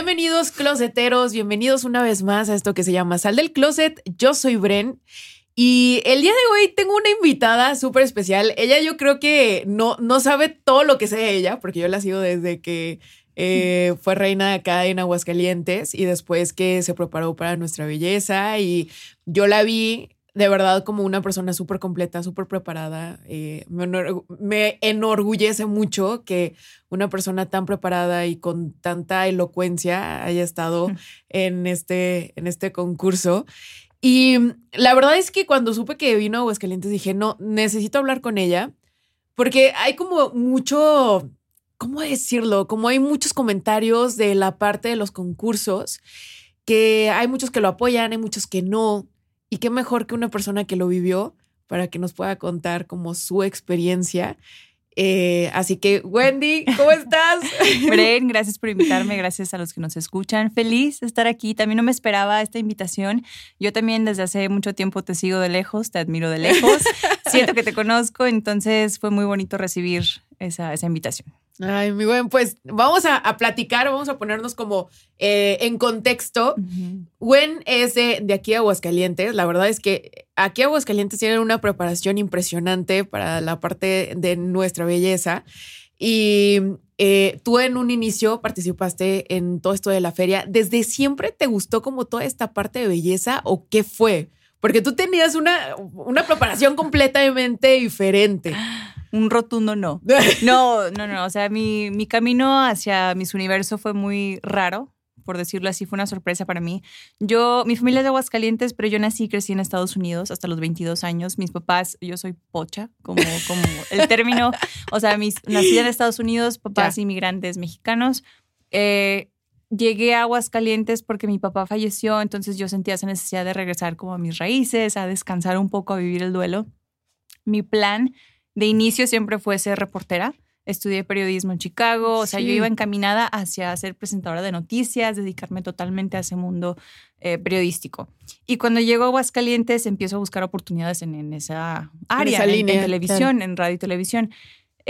Bienvenidos closeteros, bienvenidos una vez más a esto que se llama Sal del Closet. Yo soy Bren y el día de hoy tengo una invitada súper especial. Ella yo creo que no, no sabe todo lo que sé ella, porque yo la sigo desde que eh, fue reina acá en Aguascalientes y después que se preparó para nuestra belleza y yo la vi de verdad como una persona súper completa, súper preparada. Eh, me, enorgullece mucho que una persona tan preparada y con tanta elocuencia haya estado en este, en este concurso. Y la verdad es que cuando supe que vino a Aguascalientes dije, no, necesito hablar con ella, porque hay como mucho, ¿cómo decirlo? Como hay muchos comentarios de la parte de los concursos, que hay muchos que lo apoyan, hay muchos que no. Y qué mejor que una persona que lo vivió para que nos pueda contar como su experiencia. Eh, así que, Wendy, ¿cómo estás? Bren, gracias por invitarme, gracias a los que nos escuchan. Feliz de estar aquí. También no me esperaba esta invitación. Yo también desde hace mucho tiempo te sigo de lejos, te admiro de lejos, siento que te conozco, entonces fue muy bonito recibir esa, esa invitación. Ay, muy buen. Pues vamos a, platicar, vamos a ponernos como eh, en contexto. Gwen es de, aquí a Aguascalientes. La verdad es que aquí a Aguascalientes tienen una preparación impresionante para la parte de nuestra belleza. Y eh, tú en un inicio participaste en todo esto de la feria. ¿Desde siempre te gustó como toda esta parte de belleza o qué fue? Porque tú tenías una, una preparación completamente diferente. Un rotundo no. No, no, no. O sea, mi, mi camino hacia mis universo fue muy raro, por decirlo así, fue una sorpresa para mí. Yo, mi familia es de Aguascalientes, pero yo nací y crecí en Estados Unidos hasta los 22 años. Mis papás, yo soy pocha, como, como el término, o sea, mis, nací en Estados Unidos, papás inmigrantes mexicanos. Eh, llegué a Aguascalientes porque mi papá falleció, entonces yo sentía esa necesidad de regresar como a mis raíces, a descansar un poco, a vivir el duelo. Mi plan de inicio siempre fue ser reportera. Estudié periodismo en Chicago, o sea, yo iba encaminada hacia ser presentadora de noticias, dedicarme totalmente a ese mundo eh, periodístico. Y cuando llego a Aguascalientes empiezo a buscar oportunidades en, esa área, en, televisión, en radio y televisión.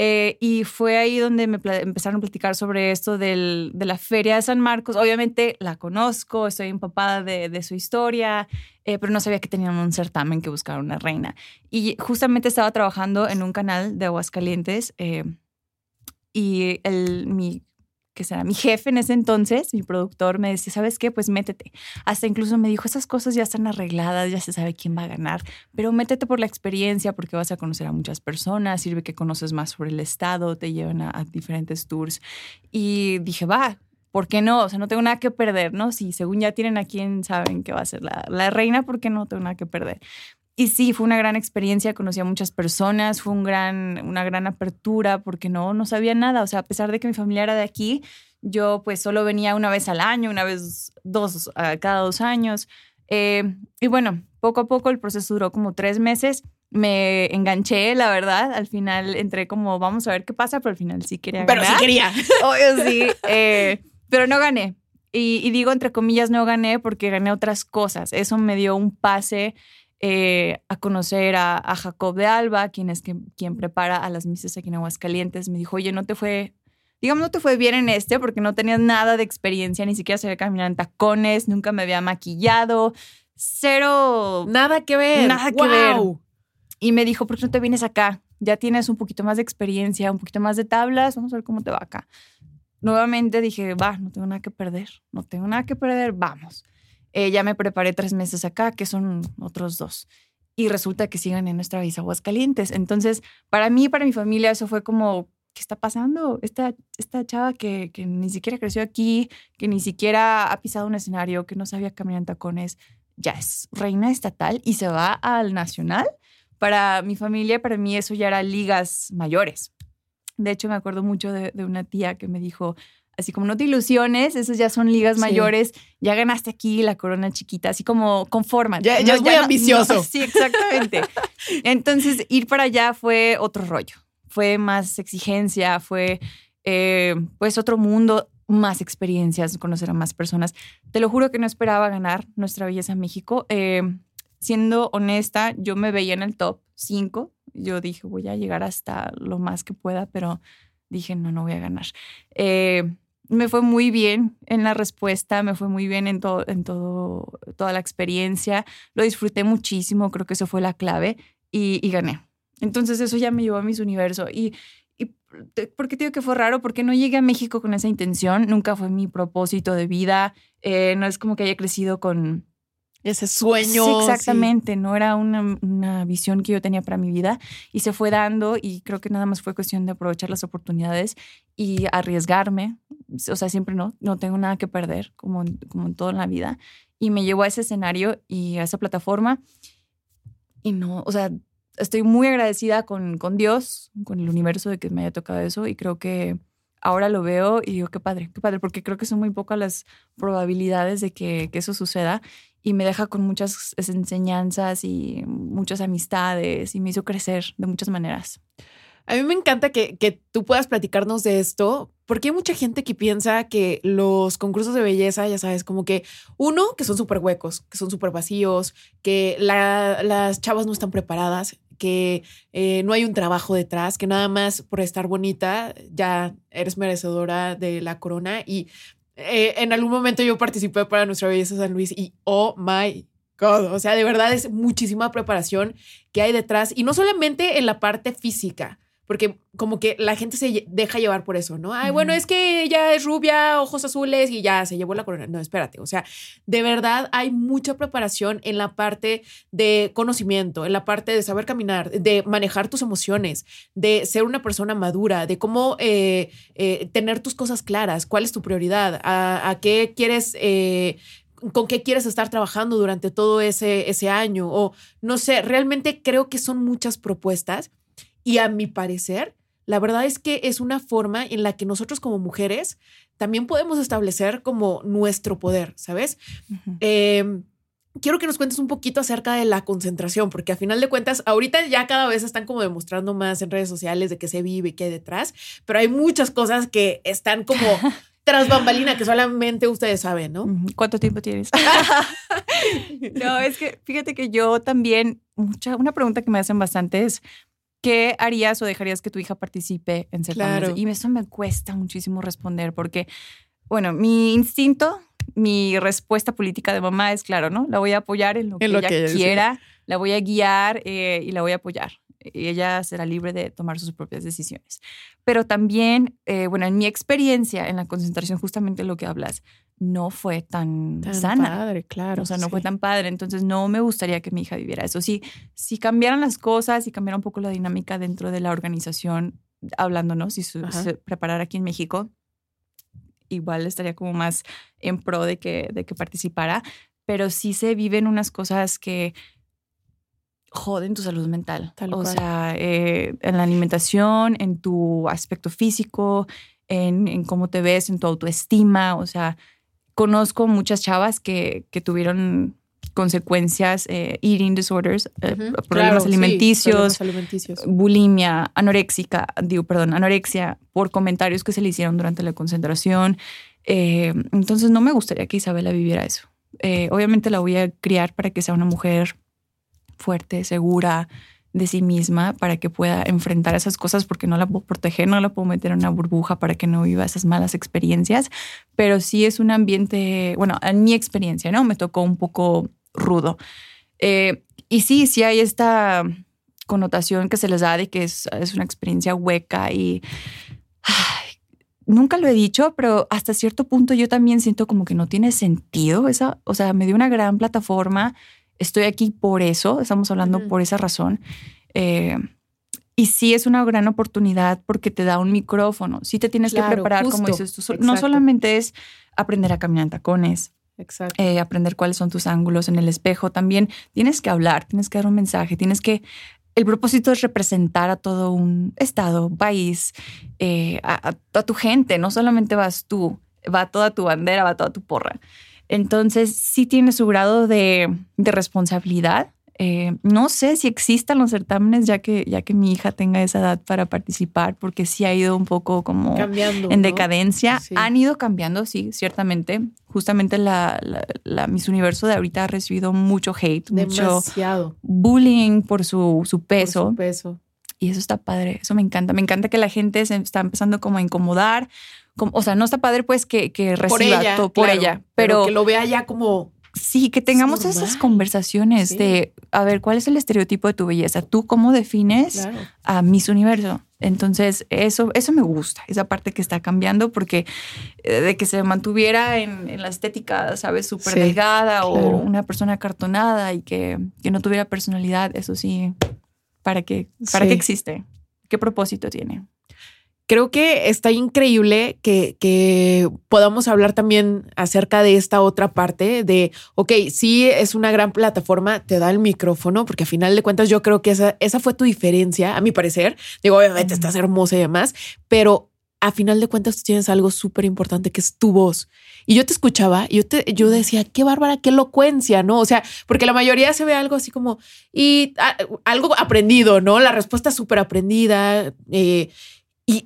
Eh, y fue ahí donde me empezaron a platicar sobre esto del, de la Feria de San Marcos. Obviamente la conozco, estoy empapada de, de su historia, eh, pero no sabía que tenían un certamen que buscar una reina. Y justamente estaba trabajando en un canal de Aguascalientes eh, y el, mi que será mi jefe en ese entonces, mi productor, me decía, ¿sabes qué? Pues métete. Hasta incluso me dijo, esas cosas ya están arregladas, ya se sabe quién va a ganar, pero métete por la experiencia porque vas a conocer a muchas personas, sirve que conoces más sobre el estado, te llevan a, diferentes tours. Y dije, va, ¿por qué no? O sea, no tengo nada que perder, ¿no? Si según ya tienen a quien saben que va a ser la, la reina, ¿por qué no tengo nada que perder? Y sí, fue una gran experiencia, conocí a muchas personas, fue un gran, una gran apertura porque no, no sabía nada. O sea, a pesar de que mi familia era de aquí, yo pues solo venía una vez al año, una vez, dos, cada dos años. Eh, y bueno, poco a poco el proceso duró como tres meses. Me enganché, la verdad. Al final entré como, vamos a ver qué pasa, pero al final sí quería ganar. Pero sí quería. Obvio sí. Eh, pero no gané. Y, y, digo entre comillas no gané porque gané otras cosas. Eso me dio un pase eh, a conocer a, Jacob de Alba, quien es quien prepara a las misas aquí en Aguascalientes. Me dijo, oye, no te fue, digamos, no te fue bien en este porque no tenías nada de experiencia, ni siquiera sabía caminar en tacones, nunca me había maquillado, cero. Nada que ver. Nada que ver. Y me dijo, ¿por qué no te vienes acá? Ya tienes un poquito más de experiencia, un poquito más de tablas, vamos a ver cómo te va acá. Nuevamente dije, va, no tengo nada que perder, no tengo nada que perder, vamos. Eh, ya me preparé tres meses acá, que son otros dos. Y resulta que sigan en nuestra visa Aguascalientes. Entonces, para mí, para mi familia, eso fue como, ¿qué está pasando? Esta, esta chava que, que ni siquiera creció aquí, que ni siquiera ha pisado un escenario, que no sabía caminar en tacones, ya es reina estatal y se va al nacional. Para mi familia, para mí eso ya era ligas mayores. De hecho, me acuerdo mucho de, de una tía que me dijo, así como no te ilusiones, esas ya son ligas mayores, ya ganaste aquí la corona chiquita, así como conforma. Ya, ya es muy ambicioso. sí, exactamente. Entonces, ir para allá fue otro rollo, fue más exigencia, fue eh, pues otro mundo, más experiencias, conocer a más personas. Te lo juro que no esperaba ganar Nuestra Belleza México. Eh, siendo honesta, yo me veía en el top 5. Yo dije, voy a llegar hasta lo más que pueda, pero dije, no, no voy a ganar. Eh, me fue muy bien en la respuesta, me fue muy bien en, todo, en todo, toda la experiencia. Lo disfruté muchísimo, creo que eso fue la clave y, y gané. Entonces eso ya me llevó a mis universo. Y ¿por qué digo que fue raro? Porque no llegué a México con esa intención, nunca fue mi propósito de vida, eh, no es como que haya crecido con... Ese sueño. Sí, exactamente, no era una, una, visión que yo tenía para mi vida y se fue dando y creo que nada más fue cuestión de aprovechar las oportunidades y arriesgarme. O sea, siempre no, no tengo nada que perder, como, como en toda la vida. Y me llevó a ese escenario y a esa plataforma. Y no, o sea, estoy muy agradecida con, con Dios, con el universo de que me haya tocado eso y creo que ahora lo veo y digo, qué padre, qué padre, porque creo que son muy pocas las probabilidades de que, que, eso suceda y me deja con muchas enseñanzas y muchas amistades y me hizo crecer de muchas maneras. A mí me encanta que, que tú puedas platicarnos de esto, porque hay mucha gente que piensa que los concursos de belleza, ya sabes, como que uno, que son súper huecos, que son súper vacíos, que la, las chavas no están preparadas que eh, no hay un trabajo detrás, que nada más por estar bonita ya eres merecedora de la corona. Y eh, en algún momento yo participé para Nuestra Belleza San Luis y oh my God, o sea, de verdad es muchísima preparación que hay detrás y no solamente en la parte física, porque como que la gente se deja llevar por eso, ¿no? Ay, bueno, es que ella es rubia, ojos azules y ya se llevó la corona. No, espérate, o sea, de verdad hay mucha preparación en la parte de conocimiento, en la parte de saber caminar, de manejar tus emociones, de ser una persona madura, de cómo eh, eh, tener tus cosas claras, cuál es tu prioridad, a, qué quieres... Eh, con qué quieres estar trabajando durante todo ese, ese año o no sé, realmente creo que son muchas propuestas y a mi parecer, la verdad es que es una forma en la que nosotros como mujeres también podemos establecer como nuestro poder, ¿sabes? Em, quiero que nos cuentes un poquito acerca de la concentración, porque a final de cuentas, ahorita ya cada vez están como demostrando más en redes sociales de que se vive y qué hay detrás, pero hay muchas cosas que están como tras bambalina que solamente ustedes saben, ¿no? ¿Cuánto tiempo tienes? no, es que fíjate que yo también, mucha, una pregunta que me hacen bastante es, ¿qué harías o dejarías que tu hija participe en certámenes? Y eso me cuesta muchísimo responder porque, bueno, mi instinto, mi respuesta política de mamá es claro, ¿no? La voy a apoyar en lo que ella quiera, la voy a guiar eh, y la voy a apoyar. Y ella será libre de tomar sus propias decisiones. Pero también, eh, bueno, en mi experiencia en la concentración, justamente lo que hablas, no fue tan, tan sana. padre, claro. O sea, no fue tan padre. Entonces, no me gustaría que mi hija viviera eso. Sí, si cambiaran las cosas, si cambiara un poco la dinámica dentro de la organización, hablando, ¿no? Si se, preparara aquí en México, igual estaría como más en pro de que, de que participara. Pero sí se viven unas cosas que joden tu salud mental. o sea, eh, en la alimentación, en tu aspecto físico, en, en cómo te ves, en tu autoestima. O sea, conozco muchas chavas que, que tuvieron consecuencias, eh, eating disorders, eh, problemas, alimenticios, bulimia, anoréxica, digo, perdón, anorexia, por comentarios que se le hicieron durante la concentración. Eh, entonces no me gustaría que Isabela viviera eso. obviamente la voy a criar para que sea una mujer fuerte, segura, de sí misma para que pueda enfrentar esas cosas porque no la puedo proteger, no la puedo meter en una burbuja para que no viva esas malas experiencias, pero sí es un ambiente, bueno, en mi experiencia, ¿no? Me tocó un poco rudo. Eh, y sí, sí hay esta connotación que se les da de que es, es una experiencia hueca y nunca lo he dicho, pero hasta cierto punto yo también siento como que no tiene sentido esa, o sea, me dio una gran plataforma estoy aquí por eso, estamos hablando por esa razón. Eh, y sí es una gran oportunidad porque te da un micrófono. Sí te tienes que preparar, como dices tú. No solamente es aprender a caminar en tacones, eh, aprender cuáles son tus ángulos en el espejo. También tienes que hablar, tienes que dar un mensaje, tienes que el propósito es representar a todo un estado, país, eh, a, a, tu gente, no solamente vas tú, va toda tu bandera, va toda tu porra. Entonces sí tiene su grado de, de responsabilidad, eh, no sé si existan los certámenes ya que, ya que mi hija tenga esa edad para participar, porque sí ha ido un poco como en decadencia. Han ido cambiando, sí, ciertamente. Justamente la, la, Miss Universo de ahorita ha recibido mucho hate, Demasiado. mucho bullying por su, su peso. Por su peso. Y eso está padre, eso me encanta. Me encanta que la gente se está empezando como a incomodar. O sea, no está padre pues que, que reciba todo por ella, pero, que lo vea ya como Sí, que tengamos esas conversaciones de, a ver, ¿cuál es el estereotipo de tu belleza? ¿Tú cómo defines a Miss Universo? Entonces, eso, eso me gusta, esa parte que está cambiando, porque eh, de que se mantuviera en, la estética, ¿sabes? Súper delgada o una persona cartonada y que, que, no tuviera personalidad, eso sí, ¿para qué, para qué existe? ¿Qué propósito tiene? Creo que está increíble que, podamos hablar también acerca de esta otra parte de, ok, sí es una gran plataforma, te da el micrófono, porque a final de cuentas yo creo que esa, esa fue tu diferencia, a mi parecer. Digo, obviamente estás hermosa y demás, pero a final de cuentas tú tienes algo súper importante que es tu voz. Y yo te escuchaba yo, te, yo decía, qué bárbara, qué elocuencia, ¿no? O sea, porque la mayoría se ve algo así como, y algo aprendido, ¿no? La respuesta súper aprendida. Eh, y,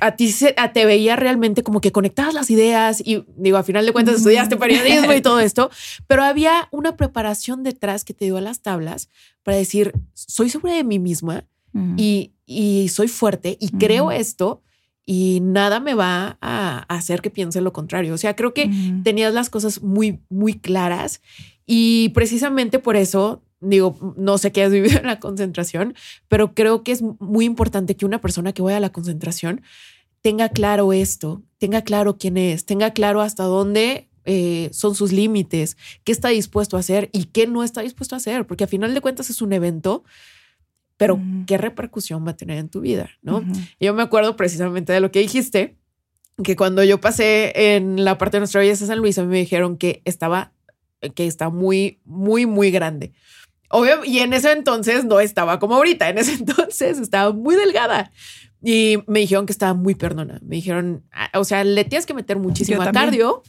a ti se, te veía realmente como que conectabas las ideas y digo, a final de cuentas estudiaste periodismo y todo esto, pero había una preparación detrás que te dio a las tablas para decir, soy segura de mí misma y, y, soy fuerte y creo esto y nada me va a hacer que piense lo contrario. O sea, creo que tenías las cosas muy, muy claras y precisamente por eso digo, no sé qué has vivido en la concentración, pero creo que es muy importante que una persona que vaya a la concentración tenga claro esto, tenga claro quién es, tenga claro hasta dónde eh, son sus límites, qué está dispuesto a hacer y qué no está dispuesto a hacer, porque a final de cuentas es un evento, pero qué repercusión va a tener en tu vida, ¿no? Yo me acuerdo precisamente de lo que dijiste, que cuando yo pasé en la parte de nuestra belleza San Luis, a mí me dijeron que estaba, que está muy, muy, muy grande. Obvio, y en ese entonces no estaba como ahorita, en ese entonces estaba muy delgada. Y me dijeron que estaba muy perdona. Me dijeron, ah, o sea, le tienes que meter muchísimo a cardio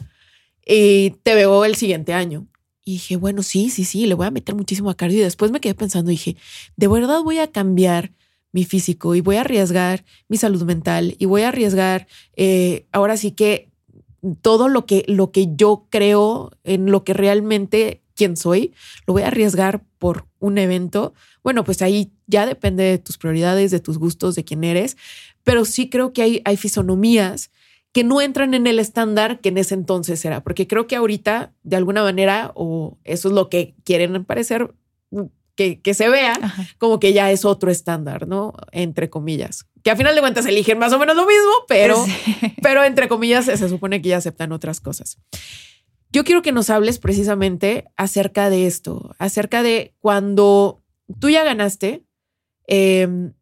y te veo el siguiente año. Y dije, bueno, sí, sí, sí, le voy a meter muchísimo a cardio. Y después me quedé pensando, dije, de verdad voy a cambiar mi físico y voy a arriesgar mi salud mental y voy a arriesgar, eh, ahora sí que todo lo que, lo que yo creo en lo que realmente quién soy, lo voy a arriesgar por un evento. Bueno, pues ahí ya depende de tus prioridades, de tus gustos, de quién eres, pero sí creo que hay, hay fisonomías que no entran en el estándar que en ese entonces era, porque creo que ahorita, de alguna manera, o eso es lo que quieren parecer, que, que se vea como que ya es otro estándar, ¿no? Entre comillas. Que a final de cuentas eligen más o menos lo mismo, pero, pero entre comillas se supone que ya aceptan otras cosas. Yo quiero que nos hables precisamente acerca de esto, acerca de cuando tú ya ganaste, em,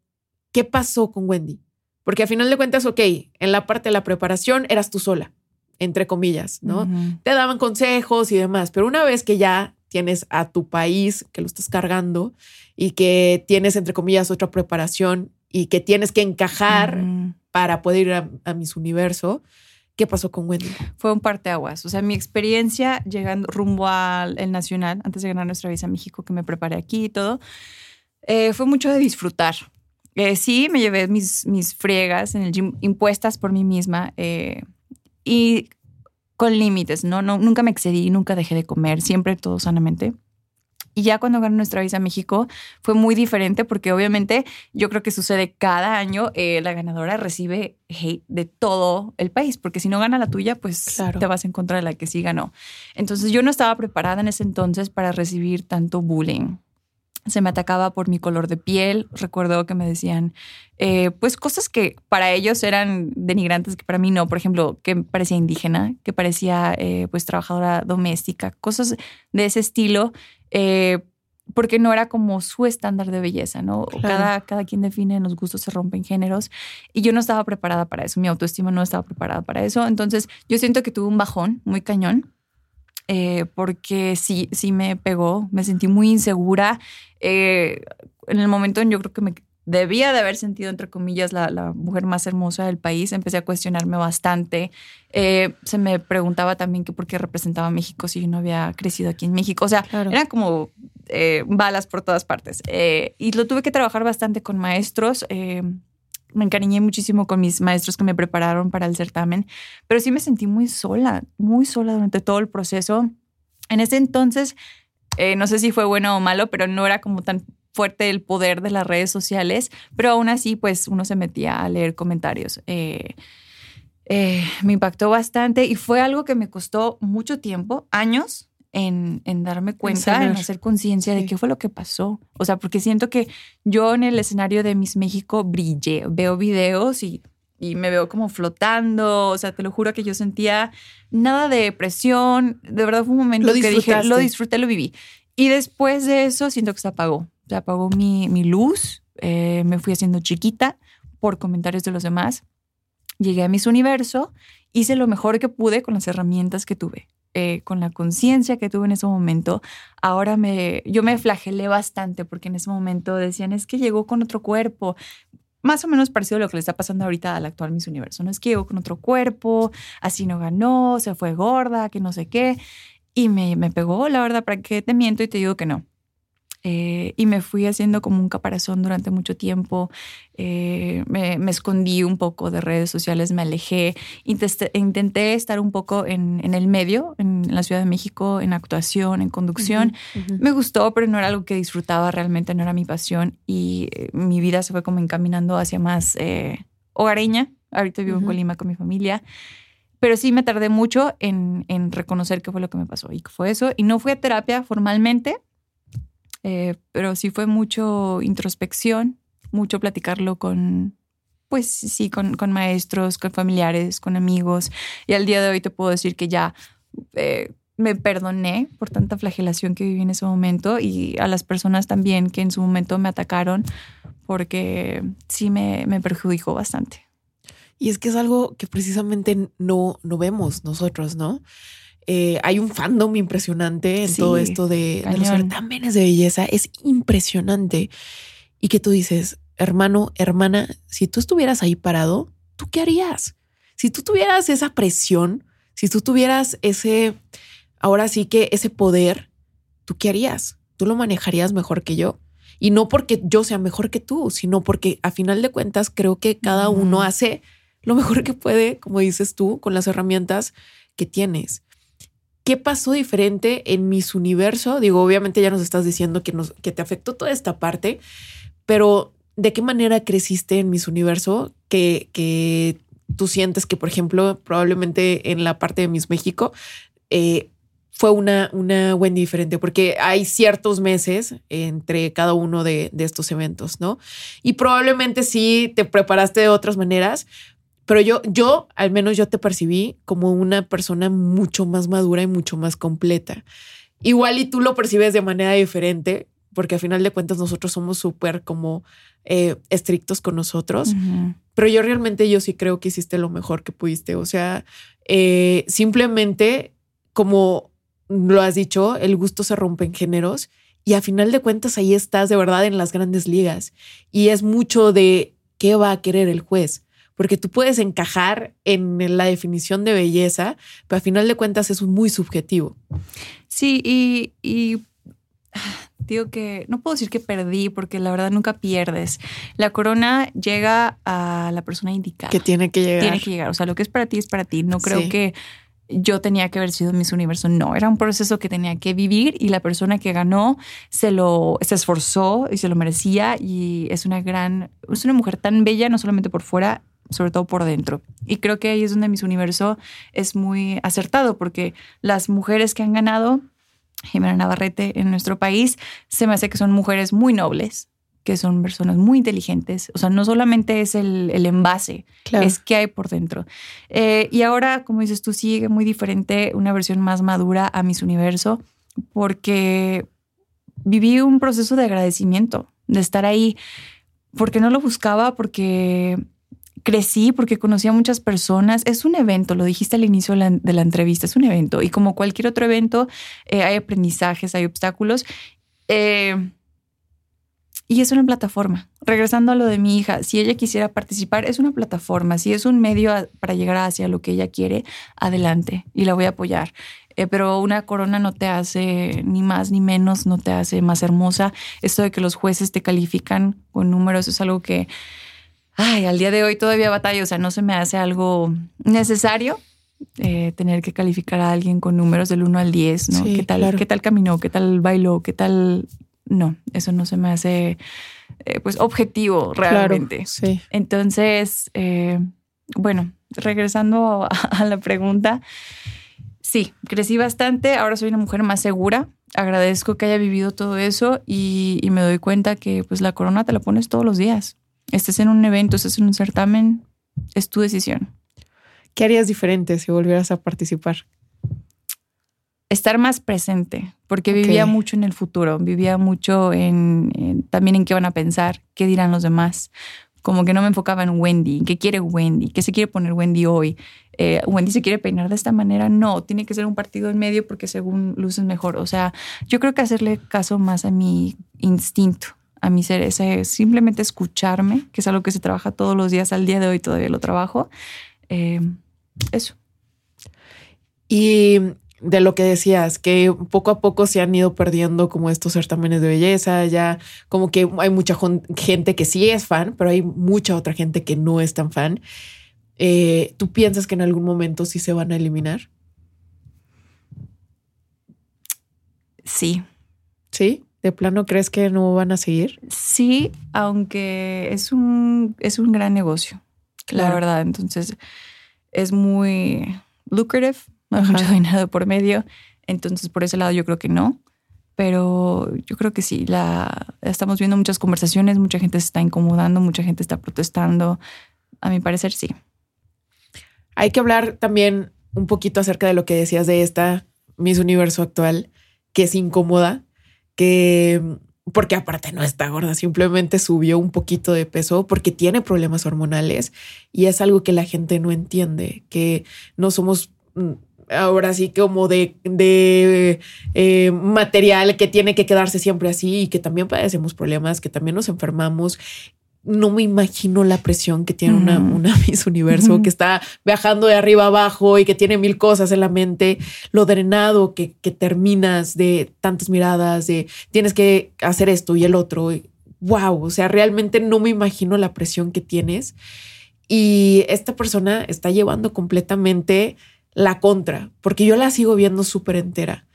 ¿qué pasó con Wendy? Porque a final de cuentas, ok, en la parte de la preparación eras tú sola, entre comillas, ¿no? Te daban consejos y demás, pero una vez que ya tienes a tu país, que lo estás cargando y que tienes, entre comillas, otra preparación y que tienes que encajar para poder ir a, a Miss Universo, ¿Qué pasó con Wendy? Fue un parteaguas. O sea, mi experiencia llegando rumbo al Nacional, antes de ganar nuestra visa a México, que me preparé aquí y todo, eh, fue mucho de disfrutar. Eh, sí, me llevé mis, mis friegas en el gym impuestas por mí misma eh, y con límites, ¿no? ¿no? Nunca me excedí, nunca dejé de comer, siempre todo sanamente. Y ya cuando ganó nuestra visa a México fue muy diferente porque obviamente yo creo que sucede cada año, eh, la ganadora recibe hate de todo el país, porque si no gana la tuya, pues te vas en contra de la que sí ganó. Entonces yo no estaba preparada en ese entonces para recibir tanto bullying. Se me atacaba por mi color de piel. Recuerdo que me decían, eh, pues cosas que para ellos eran denigrantes, que para mí no. Por ejemplo, que parecía indígena, que parecía eh, pues trabajadora doméstica, cosas de ese estilo eh, porque no era como su estándar de belleza, ¿no? Cada, cada quien define, los gustos se rompen géneros y yo no estaba preparada para eso, mi autoestima no estaba preparada para eso, entonces yo siento que tuve un bajón muy cañón. Eh, porque sí, sí me pegó, me sentí muy insegura. Eh, en el momento en yo creo que me debía de haber sentido, entre comillas, la, la mujer más hermosa del país, empecé a cuestionarme bastante. Eh, se me preguntaba también que por qué representaba a México si yo no había crecido aquí en México. O sea, eran como eh, balas por todas partes. Eh, y lo tuve que trabajar bastante con maestros. me encariñé muchísimo con mis maestros que me prepararon para el certamen, pero sí me sentí muy sola, muy sola durante todo el proceso. En ese entonces, no sé si fue bueno o malo, pero no era como tan fuerte el poder de las redes sociales, pero aún así, pues uno se metía a leer comentarios. Eh, eh, me impactó bastante y fue algo que me costó mucho tiempo, años, en, darme cuenta, en, hacer conciencia de qué fue lo que pasó. O sea, porque siento que yo en el escenario de Miss México brillé, veo videos y, y me veo como flotando. O sea, te lo juro que yo sentía nada de presión. De verdad fue un momento que dije, lo disfruté, lo viví. Y después de eso siento que se apagó se apagó mi, mi luz, eh, me fui haciendo chiquita por comentarios de los demás. Llegué a mis universo, hice lo mejor que pude con las herramientas que tuve. Eh, con la conciencia que tuve en ese momento, ahora me, yo me flagelé bastante porque en ese momento decían, es que llegó con otro cuerpo, más o menos parecido a lo que le está pasando ahorita al actual Miss Universo, no es que llegó con otro cuerpo, así no ganó, se fue gorda, que no sé qué, y me, me pegó, la verdad, ¿para qué te miento y te digo que no? Eh, y me fui haciendo como un caparazón durante mucho tiempo. Eh, me, escondí un poco de redes sociales, me alejé. Intenté, estar un poco en, el medio, en la Ciudad de México, en actuación, en conducción. Me gustó, pero no era algo que disfrutaba realmente, no era mi pasión. Y eh, mi vida se fue como encaminando hacia más hogareña. Ahorita vivo en Colima con mi familia pero sí me tardé mucho en, en, reconocer qué fue lo que me pasó y qué fue eso. Y no fui a terapia formalmente, eh, pero sí fue mucho introspección, mucho platicarlo con, pues sí, con, con, maestros, con familiares, con amigos. Y al día de hoy te puedo decir que ya eh, me perdoné por tanta flagelación que viví en ese momento y a las personas también que en su momento me atacaron porque sí me, me perjudicó bastante. Y es que es algo que precisamente no, no vemos nosotros, ¿no? Eh, hay un fandom impresionante en todo esto de, los certámenes de belleza. Es impresionante. Y que tú dices, hermano, hermana, si tú estuvieras ahí parado, ¿tú qué harías? Si tú tuvieras esa presión, si tú tuvieras ese, ahora sí que ese poder, ¿tú qué harías? ¿Tú lo manejarías mejor que yo? Y no porque yo sea mejor que tú, sino porque a final de cuentas creo que cada uno hace lo mejor que puede, como dices tú, con las herramientas que tienes. ¿Qué pasó diferente en mis universo? Digo, obviamente ya nos estás diciendo que, nos, que te afectó toda esta parte, pero ¿de qué manera creciste en mis universo que, que tú sientes que, por ejemplo, probablemente en la parte de Miss México eh, fue una, una Wendy diferente? Porque hay ciertos meses entre cada uno de, de estos eventos, ¿no? Y probablemente sí te preparaste de otras maneras, pero yo, yo, al menos yo te percibí como una persona mucho más madura y mucho más completa. Igual y tú lo percibes de manera diferente, porque a final de cuentas nosotros somos súper como eh, estrictos con nosotros. Pero yo realmente yo sí creo que hiciste lo mejor que pudiste. O sea, eh, simplemente como lo has dicho, el gusto se rompe en géneros y a final de cuentas ahí estás de verdad en las grandes ligas. Y es mucho de qué va a querer el juez porque tú puedes encajar en la definición de belleza, pero a final de cuentas es muy subjetivo. Sí, y, digo que no puedo decir que perdí porque la verdad nunca pierdes. La corona llega a la persona indicada. Que tiene que llegar. Tiene que llegar. O sea, lo que es para ti es para ti. No creo que yo tenía que haber sido Miss Universo. No, era un proceso que tenía que vivir y la persona que ganó se lo se esforzó y se lo merecía y es una gran, es una mujer tan bella, no solamente por fuera, sobre todo por dentro. Y creo que ahí es donde Miss Universo es muy acertado, porque las mujeres que han ganado, Jimena Navarrete en nuestro país, se me hace que son mujeres muy nobles, que son personas muy inteligentes. O sea, no solamente es el, envase, es que hay por dentro. Eh, y ahora, como dices tú, sigue muy diferente, una versión más madura a Miss Universo, porque viví un proceso de agradecimiento, de estar ahí, porque no lo buscaba, porque crecí porque conocí a muchas personas. Es un evento, lo dijiste al inicio de la, entrevista, es un evento. Y como cualquier otro evento, eh, hay aprendizajes, hay obstáculos. Eh, y es una plataforma. Regresando a lo de mi hija, si ella quisiera participar, es una plataforma. Si es un medio para llegar hacia lo que ella quiere, adelante y la voy a apoyar. Eh, pero una corona no te hace ni más ni menos, no te hace más hermosa. Esto de que los jueces te califican con números es algo que, ay, al día de hoy todavía batalla. O sea, no se me hace algo necesario, eh, tener que calificar a alguien con números del 1 al 10, ¿no? ¿Qué tal, ¿Qué tal caminó? ¿Qué tal bailó? ¿Qué tal no, eso no se me hace eh, pues objetivo realmente. sí. Entonces, eh, bueno, regresando a, la pregunta, sí, crecí bastante, ahora soy una mujer más segura, agradezco que haya vivido todo eso y, me doy cuenta que pues la corona te la pones todos los días. Estés en un evento, estés en un certamen, es tu decisión. ¿Qué harías diferente si volvieras a participar? estar más presente, porque vivía mucho en el futuro, vivía mucho en, también en qué van a pensar, qué dirán los demás. Como que no me enfocaba en Wendy, qué quiere Wendy, qué se quiere poner Wendy hoy. Eh, Wendy se quiere peinar de esta manera, no, tiene que ser un partido en medio porque según luces mejor. O sea, yo creo que hacerle caso más a mi instinto, a mi ser, ese, simplemente escucharme, que es algo que se trabaja todos los días, al día de hoy todavía lo trabajo. Eh, eso. Y de lo que decías, que poco a poco se han ido perdiendo como estos certámenes de belleza, ya como que hay mucha gente que sí es fan, pero hay mucha otra gente que no es tan fan. Eh, ¿Tú piensas que en algún momento sí se van a eliminar? Sí. ¿Sí? ¿De plano crees que no van a seguir? Sí, aunque es un, es un gran negocio, la verdad. Entonces, es muy lucrative mucho dinero por medio. Entonces, por ese lado yo creo que no. Pero yo creo que sí, la, estamos viendo muchas conversaciones, mucha gente se está incomodando, mucha gente está protestando. A mi parecer, sí. Hay que hablar también un poquito acerca de lo que decías de esta Miss Universo actual, que es incómoda, que porque aparte no está gorda, simplemente subió un poquito de peso porque tiene problemas hormonales y es algo que la gente no entiende, que no somos mm, ahora sí como de, de eh, material que tiene que quedarse siempre así y que también padecemos problemas, que también nos enfermamos. No me imagino la presión que tiene una, una Miss Universo que está viajando de arriba abajo y que tiene mil cosas en la mente, lo drenado que, que terminas de tantas miradas, de tienes que hacer esto y el otro. Wow, o sea, realmente no me imagino la presión que tienes. Y esta persona está llevando completamente la contra, porque yo la sigo viendo súper entera.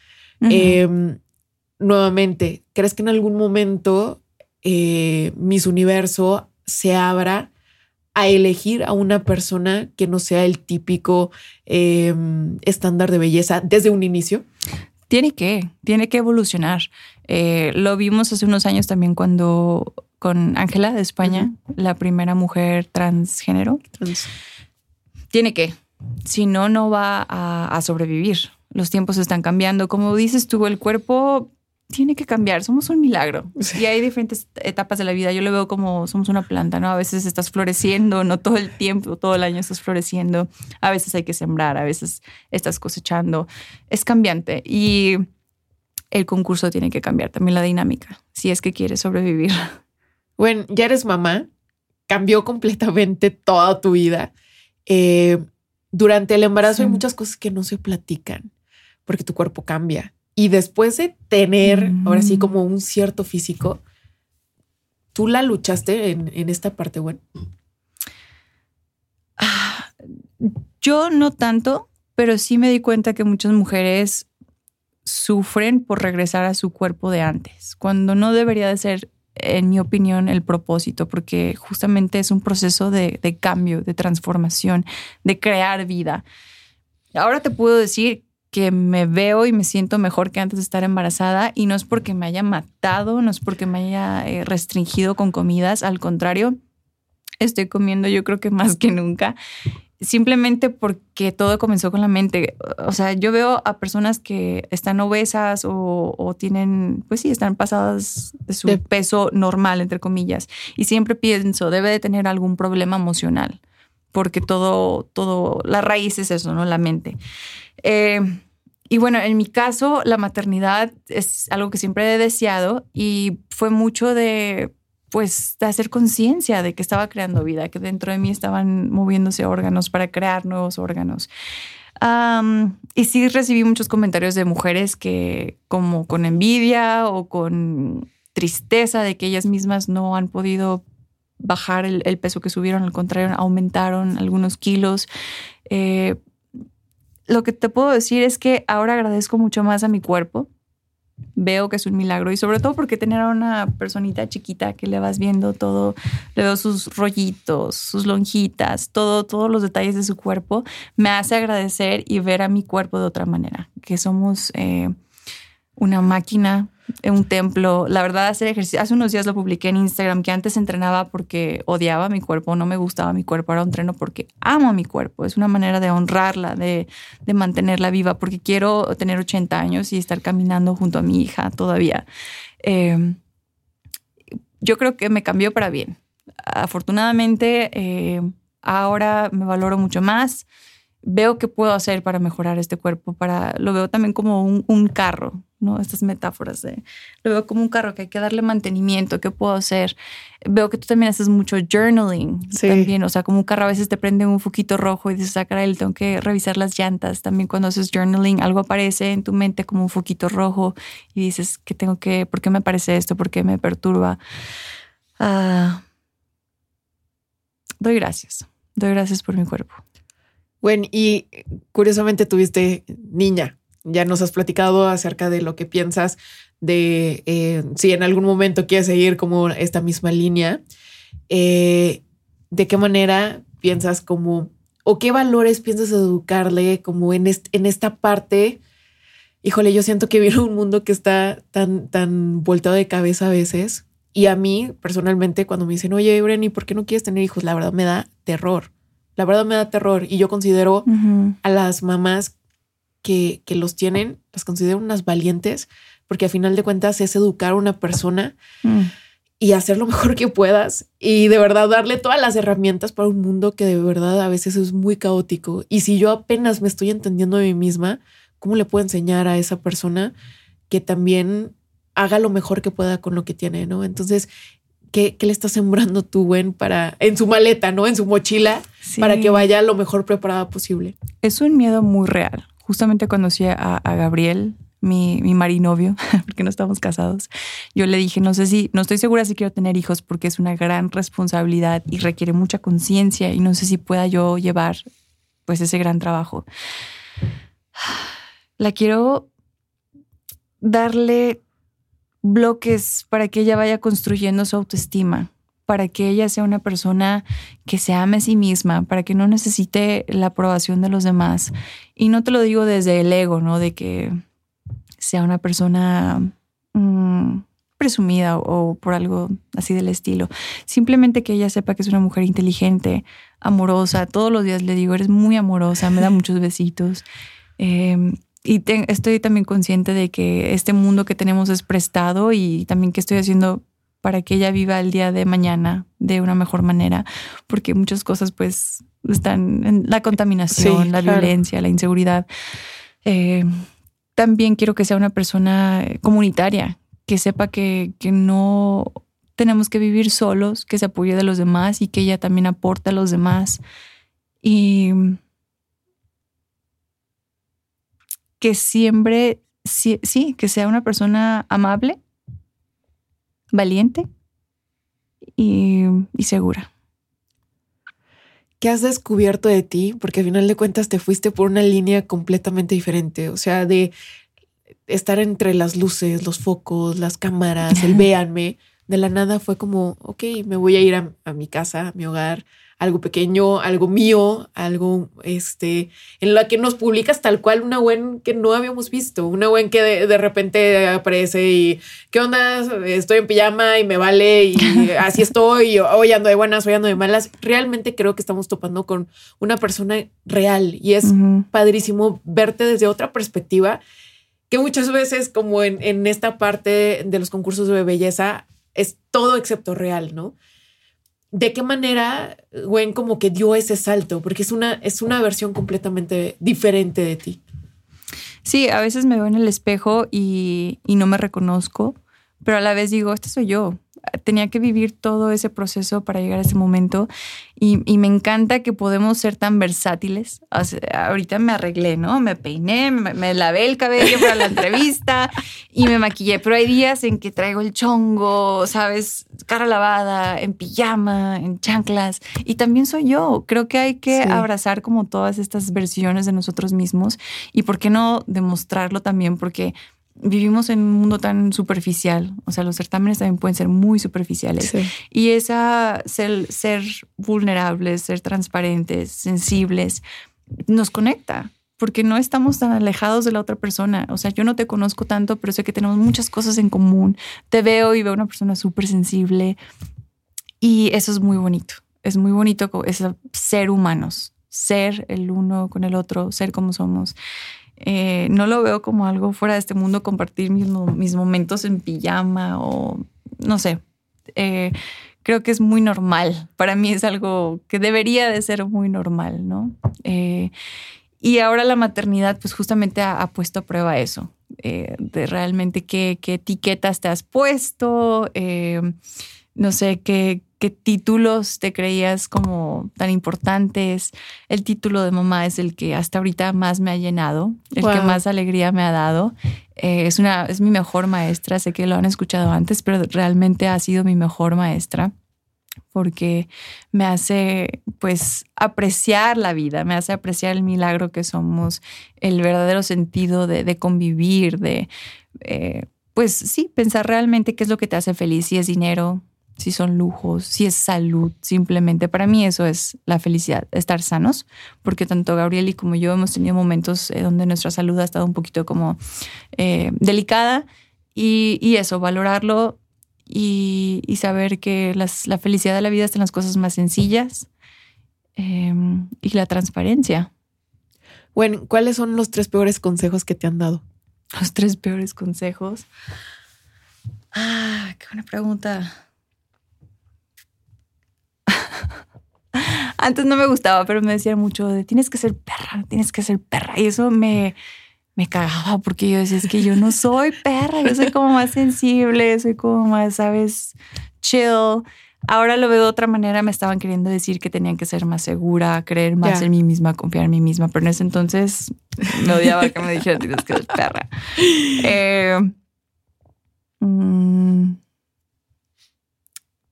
Em, nuevamente, ¿crees que en algún momento eh, Miss Universo se abra a elegir a una persona que no sea el típico em, estándar de belleza desde un inicio? Tiene que, tiene que evolucionar. Eh, lo vimos hace unos años también cuando con Ángela de España, la primera mujer transgénero. Tiene que, si no, no va a, sobrevivir. Los tiempos están cambiando. Como dices tú, el cuerpo tiene que cambiar. Somos un milagro. Y hay diferentes etapas de la vida. Yo lo veo como somos una planta, ¿no? A veces estás floreciendo, no todo el tiempo, todo el año estás floreciendo. A veces hay que sembrar, a veces estás cosechando. Es cambiante. Y el concurso tiene que cambiar también la dinámica, si es que quieres sobrevivir. Bueno, ya eres mamá, cambió completamente toda tu vida. Eh, durante el embarazo hay muchas cosas que no se platican porque tu cuerpo cambia. Y después de tener ahora sí mm. como un cierto físico, ¿tú la luchaste en, esta parte buena? Ah, yo no tanto, pero sí me di cuenta que muchas mujeres sufren por regresar a su cuerpo de antes, cuando no debería de ser en mi opinión, el propósito, porque justamente es un proceso de, cambio, de transformación, de crear vida. Ahora te puedo decir que me veo y me siento mejor que antes de estar embarazada y no es porque me haya matado, no es porque me haya eh, restringido con comidas, al contrario, estoy comiendo yo creo que más que nunca simplemente porque todo comenzó con la mente. O sea, yo veo a personas que están obesas o, tienen, pues sí, están pasadas de su peso normal, entre comillas. Y siempre pienso, debe de tener algún problema emocional, porque todo, todo, la raíz es eso, ¿no? La mente. Eh, y bueno, en mi caso, la maternidad es algo que siempre he deseado y fue mucho de pues de hacer conciencia de que estaba creando vida, que dentro de mí estaban moviéndose órganos para crear nuevos órganos. y sí recibí muchos comentarios de mujeres que como con envidia o con tristeza de que ellas mismas no han podido bajar el, peso que subieron, al contrario, aumentaron algunos kilos. Eh, lo que te puedo decir es que ahora agradezco mucho más a mi cuerpo. Veo que es un milagro y sobre todo porque tener a una personita chiquita que le vas viendo todo, le veo sus rollitos, sus lonjitas, todo, todos los detalles de su cuerpo, me hace agradecer y ver a mi cuerpo de otra manera, que somos eh, una máquina en un templo. La verdad, hacer ejercicio. Hace unos días lo publiqué en Instagram que antes entrenaba porque odiaba mi cuerpo, no me gustaba mi cuerpo. Ahora entreno porque amo mi cuerpo. Es una manera de honrarla, de, mantenerla viva, porque quiero tener 80 años y estar caminando junto a mi hija todavía. Em, yo creo que me cambió para bien. Afortunadamente, eh, ahora me valoro mucho más veo qué puedo hacer para mejorar este cuerpo, para lo veo también como un, carro, ¿no? Estas metáforas de lo veo como un carro que hay que darle mantenimiento, qué puedo hacer. Veo que tú también haces mucho journaling también, o sea, como un carro a veces te prende un foquito rojo y dices, ah, caray, tengo que revisar las llantas. También cuando haces journaling, algo aparece en tu mente como un foquito rojo y dices, ¿qué tengo que, por qué me aparece esto? ¿Por qué me perturba? Ah, doy gracias. Doy gracias por mi cuerpo. Bueno, y curiosamente tuviste niña. Ya nos has platicado acerca de lo que piensas de eh, si en algún momento quieres seguir como esta misma línea. Eh, ¿De qué manera piensas como o qué valores piensas educarle como en, en esta parte? Híjole, yo siento que viene un mundo que está tan, tan volteado de cabeza a veces. Y a mí, personalmente, cuando me dicen, oye, Breni, ¿por qué no quieres tener hijos? La verdad me da terror la verdad me da terror y yo considero a las mamás que, los tienen, las considero unas valientes, porque a final de cuentas es educar a una persona mm. y hacer lo mejor que puedas y de verdad darle todas las herramientas para un mundo que de verdad a veces es muy caótico. Y si yo apenas me estoy entendiendo a mí misma, ¿cómo le puedo enseñar a esa persona que también haga lo mejor que pueda con lo que tiene, ¿no? Entonces, ¿qué, le estás sembrando tú, Gwen, para en su maleta, ¿no? En su mochila, para que vaya lo mejor preparada posible. Es un miedo muy real. Justamente conocí a, a Gabriel, mi, mi marinovio, porque no estamos casados, yo le dije, no sé si, no estoy segura si quiero tener hijos porque es una gran responsabilidad y requiere mucha conciencia y no sé si pueda yo llevar pues ese gran trabajo. La quiero darle bloques para que ella vaya construyendo su autoestima, para que ella sea una persona que se ame a sí misma, para que no necesite la aprobación de los demás. Y no te lo digo desde el ego, ¿no? De que sea una persona mm, presumida o, por algo así del estilo. Simplemente que ella sepa que es una mujer inteligente, amorosa. Todos los días le digo, eres muy amorosa, me da muchos besitos. Em, y estoy también consciente de que este mundo que tenemos es prestado y también que estoy haciendo para que ella viva el día de mañana de una mejor manera, porque muchas cosas pues están en la contaminación, la violencia, la inseguridad. Eh, también quiero que sea una persona comunitaria, que sepa que, que no tenemos que vivir solos, que se apoye de los demás y que ella también aporta a los demás. Y que siempre, sí, que sea una persona amable, valiente y, segura. ¿Qué has descubierto de ti? Porque al final de cuentas te fuiste por una línea completamente diferente, o sea, de estar entre las luces, los focos, las cámaras, el véanme. De la nada fue como, ok, me voy a ir a, a mi casa, a mi hogar, algo pequeño, algo mío, algo este, en la que nos publicas tal cual una Gwen que no habíamos visto, una Gwen que de, repente aparece y ¿qué onda? Estoy en pijama y me vale y así estoy, hoy ando de buenas, hoy ando de malas. Realmente creo que estamos topando con una persona real y es padrísimo verte desde otra perspectiva que muchas veces como en, en esta parte de los concursos de belleza es todo excepto real, ¿no? ¿De qué manera Gwen como que dio ese salto? Porque es una, es una versión completamente diferente de ti. Sí, a veces me veo en el espejo y, no me reconozco, pero a la vez digo, este soy yo. Tenía que vivir todo ese proceso para llegar a ese momento y, me encanta que podemos ser tan versátiles. ahorita me arreglé, ¿no? Me peiné, me, lavé el cabello para la entrevista y me maquillé, pero hay días en que traigo el chongo, ¿sabes? Cara lavada, en pijama, en chanclas y también soy yo. Creo que hay que abrazar como todas estas versiones de nosotros mismos y por qué no demostrarlo también porque vivimos en un mundo tan superficial, o sea, los certámenes también pueden ser muy superficiales. Y esa ser, ser vulnerables, ser transparentes, sensibles, nos conecta, porque no estamos tan alejados de la otra persona. O sea, yo no te conozco tanto, pero sé que tenemos muchas cosas en común. Te veo y veo una persona súper sensible y eso es muy bonito. Es muy bonito es ser humanos, ser el uno con el otro, ser como somos. Eh, no lo veo como algo fuera de este mundo, compartir mis, mis momentos en pijama o no sé. Eh, creo que es muy normal. Para mí es algo que debería de ser muy normal, ¿no? Eh, y ahora la maternidad, pues justamente ha, puesto a prueba eso, de realmente qué, qué, etiquetas te has puesto, no sé, qué, qué títulos te creías como tan importantes. El título de mamá es el que hasta ahorita más me ha llenado, el que más alegría me ha dado. Eh, es, una, es mi mejor maestra, sé que lo han escuchado antes, pero realmente ha sido mi mejor maestra porque me hace pues apreciar la vida, me hace apreciar el milagro que somos, el verdadero sentido de, convivir, de eh, pues sí, pensar realmente qué es lo que te hace feliz, si es dinero, si son lujos, si es salud, simplemente. Para mí eso es la felicidad, estar sanos, porque tanto Gabriel y como yo hemos tenido momentos eh, donde nuestra salud ha estado un poquito como eh, delicada y, eso, valorarlo y, saber que la felicidad de la vida está en las cosas más sencillas em, y la transparencia. Bueno, ¿cuáles son los tres peores consejos que te han dado? Los tres peores consejos. Ah, qué buena pregunta. Antes no me gustaba, pero me decían mucho de tienes que ser perra, tienes que ser perra. Y eso me, me cagaba porque yo decía, es que yo no soy perra, yo soy como más sensible, soy como más, sabes, chill. Ahora lo veo de otra manera, me estaban queriendo decir que tenían que ser más segura, creer más en mí misma, confiar en mí misma, pero en ese entonces me odiaba que me dijeran tienes que ser perra. Eh, mm,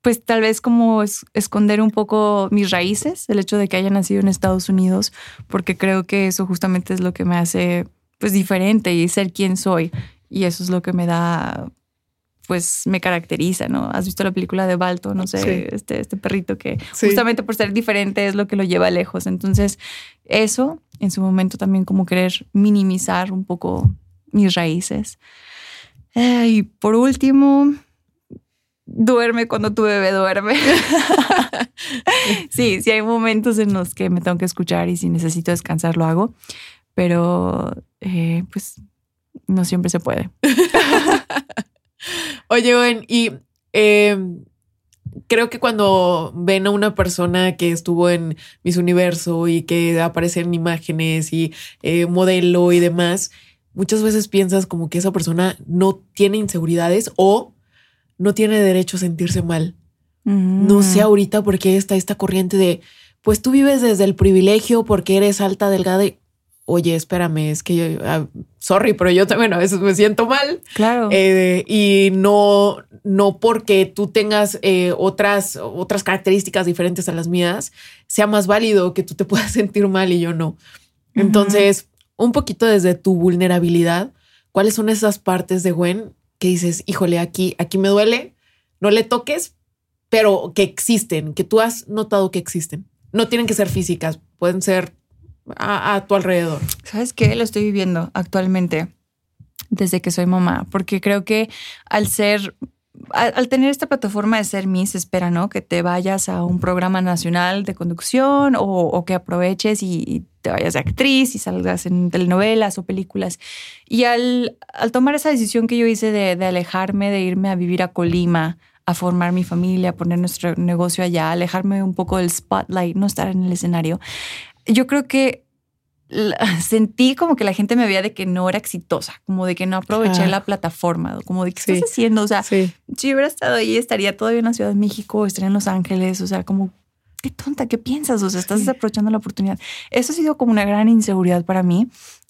pues tal vez como esconder un poco mis raíces, el hecho de que haya nacido en Estados Unidos, porque creo que eso justamente es lo que me hace pues diferente y ser quien soy. Y eso es lo que me da, pues me caracteriza, ¿no? ¿Has visto la película de Balto? No sé, este, este perrito que justamente por ser diferente es lo que lo lleva lejos. Entonces, eso en su momento también como querer minimizar un poco mis raíces. Eh, y por último, duerme cuando tu bebé duerme. sí, sí hay momentos en los que me tengo que escuchar y si necesito descansar lo hago, pero eh, pues no siempre se puede. Oye, Ben, y em, creo que cuando ven a una persona que estuvo en Miss Universo y que aparece en imágenes y eh, modelo y demás, muchas veces piensas como que esa persona no tiene inseguridades o no tiene derecho a sentirse mal. No sé ahorita por qué está esta corriente de, pues tú vives desde el privilegio porque eres alta, delgada y, oye, espérame, es que yo, ah, sorry, pero yo también a veces me siento mal. Claro. Eh, y no, no porque tú tengas eh, otras, otras características diferentes a las mías, sea más válido que tú te puedas sentir mal y yo no. Entonces, un poquito desde tu vulnerabilidad, ¿cuáles son esas partes de Gwen que dices, híjole, aquí, aquí me duele, no le toques, pero que existen, que tú has notado que existen. No tienen que ser físicas, pueden ser a, tu alrededor. ¿Sabes qué? Lo estoy viviendo actualmente desde que soy mamá, porque creo que al ser al, tener esta plataforma de ser Miss, espera, ¿no? Que te vayas a un programa nacional de conducción o, que aproveches y, te vayas de actriz y salgas en telenovelas o películas. Y al, tomar esa decisión que yo hice de, alejarme, de irme a vivir a Colima, a formar mi familia, a poner nuestro negocio allá, alejarme un poco del spotlight, no estar en el escenario, yo creo que sentí como que la gente me veía de que no era exitosa, como de que no aproveché la plataforma, como de que estás haciendo, o sea, si hubiera estado ahí estaría todavía en la Ciudad de México, estaría en Los Ángeles, o sea, como qué tonta, qué piensas, o sea, estás desaprovechando la oportunidad. Eso ha sido como una gran inseguridad para mí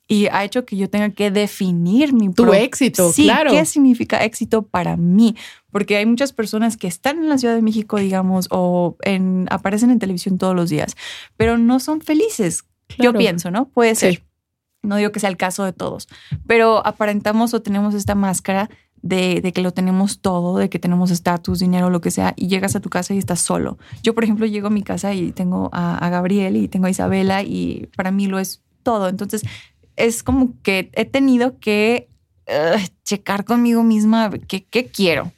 y ha hecho que yo tenga que definir mi tu éxito, sí, claro. ¿Qué significa éxito para mí? Porque hay muchas personas que están en la Ciudad de México, digamos, o en, aparecen en televisión todos los días, pero no son felices. Yo pienso, ¿no? Puede ser. No digo que sea el caso de todos, pero aparentamos o tenemos esta máscara de, de, que lo tenemos todo, de que tenemos estatus, dinero, lo que sea, y llegas a tu casa y estás solo. Yo, por ejemplo, llego a mi casa y tengo a, a Gabriel y tengo a Isabela y para mí lo es todo. Entonces, es como que he tenido que checar conmigo misma qué, qué quiero.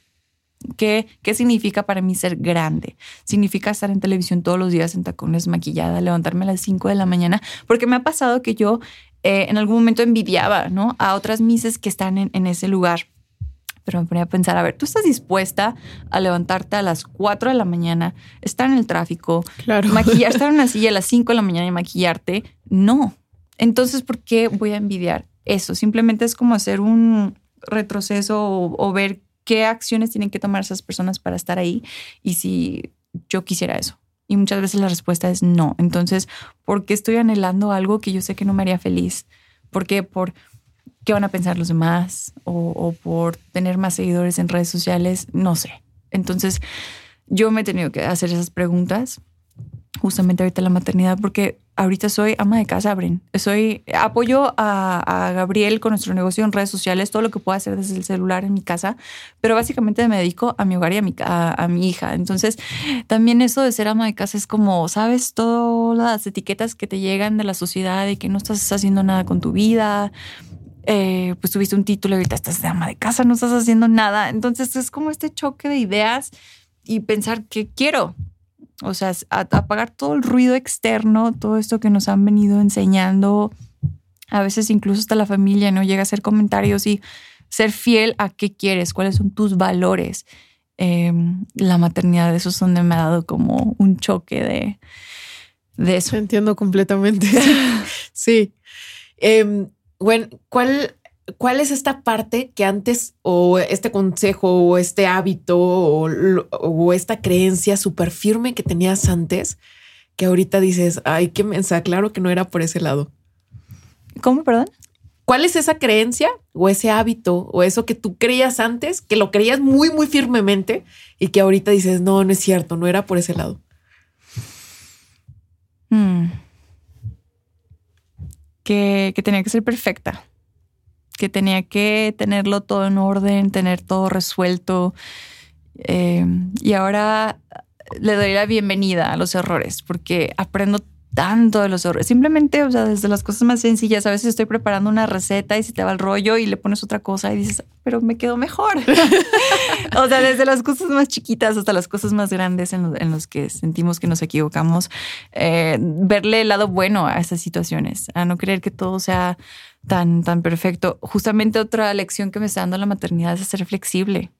¿Qué, ¿Qué significa para mí ser grande? Significa estar en televisión todos los días en tacones maquillada, levantarme a las 5 de la mañana, porque me ha pasado que yo eh, en algún momento envidiaba ¿no? a otras mises que están en, en ese lugar pero me ponía a pensar, a ver, ¿tú estás dispuesta a levantarte a las 4 de la mañana, estar en el tráfico, claro. maquillar, estar en una silla a las 5 de la mañana y maquillarte? No. Entonces, ¿por qué voy a envidiar eso? Simplemente es como hacer un retroceso o, ver qué acciones tienen que tomar esas personas para estar ahí y si yo quisiera eso. Y muchas veces la respuesta es no. Entonces, ¿por qué estoy anhelando algo que yo sé que no me haría feliz? ¿Por qué? Por qué van a pensar los demás o, o por tener más seguidores en redes sociales, no sé. Entonces, yo me he tenido que hacer esas preguntas justamente ahorita la maternidad, porque ahorita soy ama de casa, Bren. Soy, apoyo a, Gabriel con nuestro negocio en redes sociales, todo lo que pueda hacer desde el celular en mi casa, pero básicamente me dedico a mi hogar y a mi, a, mi hija. Entonces, también eso de ser ama de casa es como, sabes, todas las etiquetas que te llegan de la sociedad y que no estás haciendo nada con tu vida. Eh, pues tuviste un título y ahorita estás de ama de casa, no estás haciendo nada. Entonces es como este choque de ideas y pensar qué quiero, o sea, apagar todo el ruido externo, todo esto que nos han venido enseñando, a veces incluso hasta la familia, ¿no? Llega a hacer comentarios y ser fiel a qué quieres, cuáles son tus valores. Em, la maternidad, eso es donde me ha dado como un choque de, de eso. Entiendo completamente. sí. bueno, em, ¿cuál ¿cuál es esta parte que antes o este consejo o este hábito o, esta creencia súper firme que tenías antes que ahorita dices, ay, qué mensa, claro que no era por ese lado? ¿Cómo, perdón? ¿Cuál es esa creencia o ese hábito o eso que tú creías antes, que lo creías muy, muy firmemente y que ahorita dices, no, no es cierto, no era por ese lado? Hmm. Que, que tenía que ser perfecta que tenía que tenerlo todo en orden, tener todo resuelto. Eh, y ahora le doy la bienvenida a los errores porque aprendo tanto de los errores. Simplemente, o sea, desde las cosas más sencillas, a veces estoy preparando una receta y se te va el rollo y le pones otra cosa y dices, pero me quedó mejor. o sea, desde las cosas más chiquitas hasta las cosas más grandes en, los que sentimos que nos equivocamos, eh, verle el lado bueno a esas situaciones, a no creer que todo sea tan, tan perfecto. Justamente otra lección que me está dando la maternidad es ser flexible.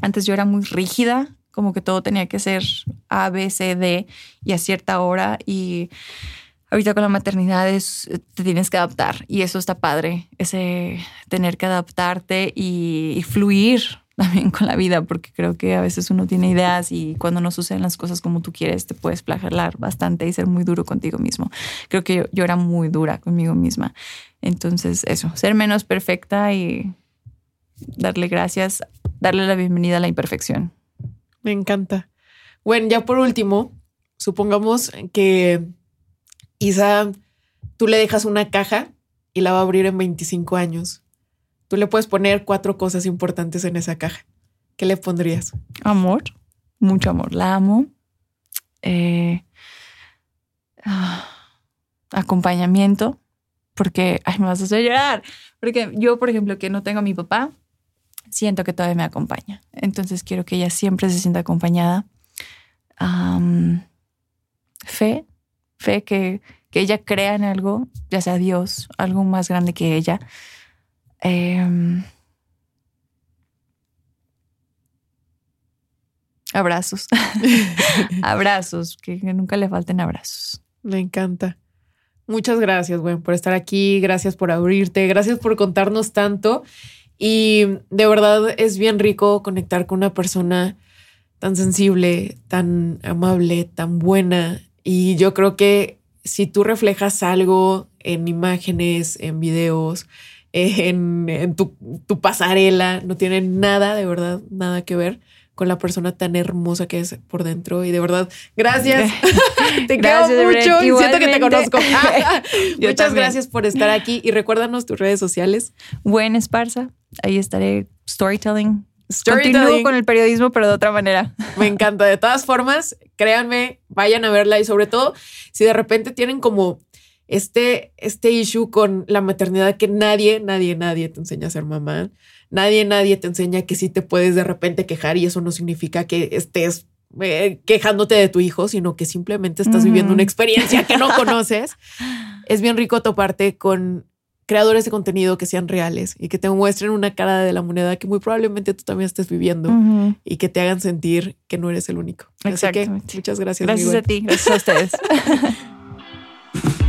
Antes yo era muy rígida, como que todo tenía que ser A, B, C, D y a cierta hora y ahorita con la maternidad es, te tienes que adaptar y eso está padre, ese tener que adaptarte y, fluir también con la vida, porque creo que a veces uno tiene ideas y cuando no suceden las cosas como tú quieres, te puedes flagelar bastante y ser muy duro contigo mismo. Creo que yo era muy dura conmigo misma entonces, eso, ser menos perfecta y darle gracias, darle la bienvenida a la imperfección. Me encanta. Bueno, ya por último, supongamos que Isa, tú le dejas una caja y la va a abrir en 25 años. Tú le puedes poner cuatro cosas importantes en esa caja. ¿Qué le pondrías? Amor, mucho amor. La amo. Eh, ah, acompañamiento porque, ay, me vas a hacer llorar. Porque yo, por ejemplo, que no tengo a mi papá, siento que todavía me acompaña. Entonces quiero que ella siempre se sienta acompañada. fe, fe que, que, ella crea en algo, ya sea Dios, algo más grande que ella. Em, abrazos. abrazos, que nunca le falten abrazos. Me encanta. Muchas gracias, güey, por estar aquí. Gracias por abrirte. Gracias por contarnos tanto. Y de verdad es bien rico conectar con una persona tan sensible, tan amable, tan buena. Y yo creo que si tú reflejas algo en imágenes, en videos, en, tu, tu, pasarela, no tiene nada, de verdad, nada que ver con la persona tan hermosa que es por dentro. Y de verdad, gracias. te quiero mucho. Siento que te conozco. Muchas gracias por estar aquí y recuérdanos tus redes sociales. Buen Esparza. Ahí estaré storytelling. Continúo con el periodismo, pero de otra manera. Me encanta. De todas formas, créanme, vayan a verla y sobre todo si de repente tienen como este, este issue con la maternidad que nadie, nadie, nadie te enseña a ser mamá. Nadie, nadie te enseña que sí te puedes de repente quejar y eso no significa que estés eh, quejándote de tu hijo, sino que simplemente estás viviendo una experiencia que no conoces. es bien rico toparte con creadores de contenido que sean reales y que te muestren una cara de la moneda que muy probablemente tú también estés viviendo y que te hagan sentir que no eres el único. Así que muchas gracias. Gracias a ti, gracias a ustedes.